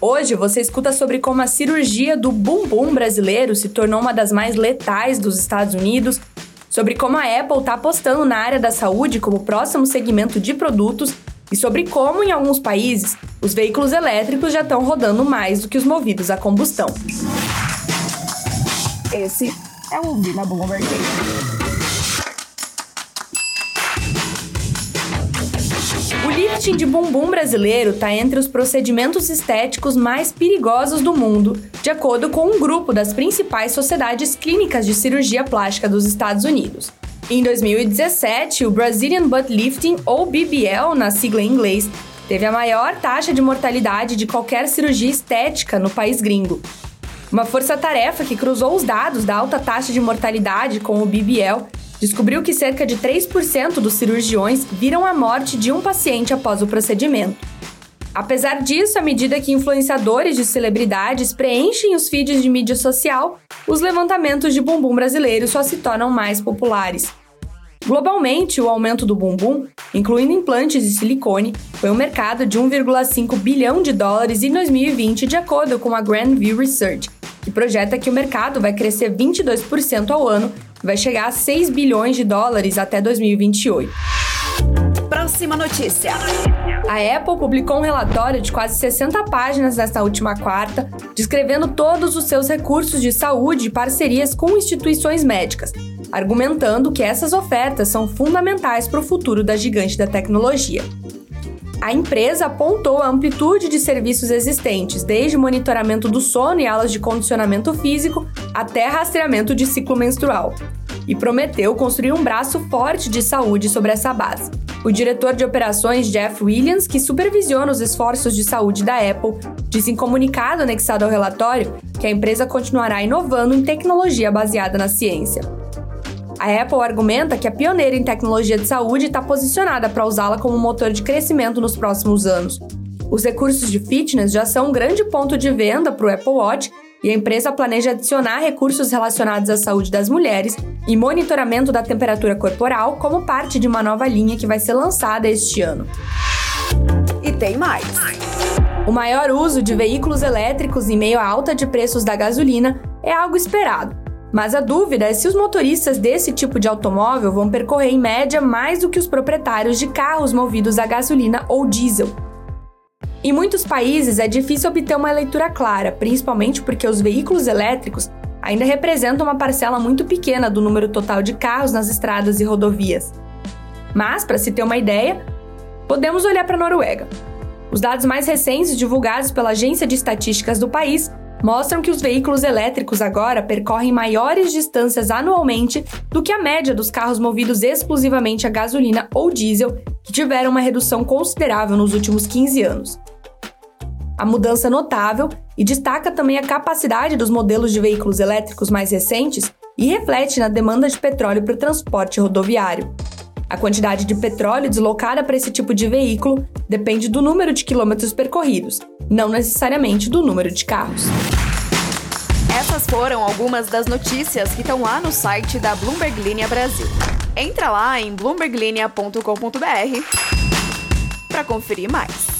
Hoje você escuta sobre como a cirurgia do bumbum brasileiro se tornou uma das mais letais dos Estados Unidos, sobre como a Apple está apostando na área da saúde como próximo segmento de produtos e sobre como, em alguns países, os veículos elétricos já estão rodando mais do que os movidos a combustão. Esse é o Ouvir na Bloomberg. Lifting de bumbum brasileiro está entre os procedimentos estéticos mais perigosos do mundo, de acordo com um grupo das principais sociedades clínicas de cirurgia plástica dos Estados Unidos. Em 2017, o Brazilian Butt Lifting, ou BBL na sigla em inglês, teve a maior taxa de mortalidade de qualquer cirurgia estética no país gringo. Uma força-tarefa que cruzou os dados da alta taxa de mortalidade com o BBL descobriu que cerca de 3% dos cirurgiões viram a morte de um paciente após o procedimento. Apesar disso, à medida que influenciadores de celebridades preenchem os feeds de mídia social, os levantamentos de bumbum brasileiros só se tornam mais populares. Globalmente, o aumento do bumbum, incluindo implantes de silicone, foi um mercado de 1,5 bilhão de dólares em 2020, de acordo com a Grand View Research, que projeta que o mercado vai crescer 22% ao ano vai chegar a 6 bilhões de dólares até 2028. Próxima notícia. A Apple publicou um relatório de quase 60 páginas nesta última quarta, descrevendo todos os seus recursos de saúde e parcerias com instituições médicas, argumentando que essas ofertas são fundamentais para o futuro da gigante da tecnologia. A empresa apontou a amplitude de serviços existentes, desde monitoramento do sono e aulas de condicionamento físico até rastreamento de ciclo menstrual, e prometeu construir um braço forte de saúde sobre essa base. O diretor de operações Jeff Williams, que supervisiona os esforços de saúde da Apple, disse em comunicado anexado ao relatório que a empresa continuará inovando em tecnologia baseada na ciência. A Apple argumenta que a pioneira em tecnologia de saúde está posicionada para usá-la como motor de crescimento nos próximos anos. Os recursos de fitness já são um grande ponto de venda para o Apple Watch e a empresa planeja adicionar recursos relacionados à saúde das mulheres e monitoramento da temperatura corporal como parte de uma nova linha que vai ser lançada este ano. E tem mais. O maior uso de veículos elétricos em meio à alta de preços da gasolina é algo esperado. Mas a dúvida é se os motoristas desse tipo de automóvel vão percorrer em média mais do que os proprietários de carros movidos a gasolina ou diesel. Em muitos países é difícil obter uma leitura clara, principalmente porque os veículos elétricos ainda representam uma parcela muito pequena do número total de carros nas estradas e rodovias. Mas, para se ter uma ideia, podemos olhar para a Noruega. Os dados mais recentes divulgados pela Agência de Estatísticas do país mostram que os veículos elétricos agora percorrem maiores distâncias anualmente do que a média dos carros movidos exclusivamente a gasolina ou diesel, que tiveram uma redução considerável nos últimos 15 anos. A mudança é notável e destaca também a capacidade dos modelos de veículos elétricos mais recentes e reflete na demanda de petróleo para o transporte rodoviário. A quantidade de petróleo deslocada para esse tipo de veículo depende do número de quilômetros percorridos, não necessariamente do número de carros. Essas foram algumas das notícias que estão lá no site da Bloomberg Linha Brasil. Entra lá em bloomberglinea.com.br para conferir mais.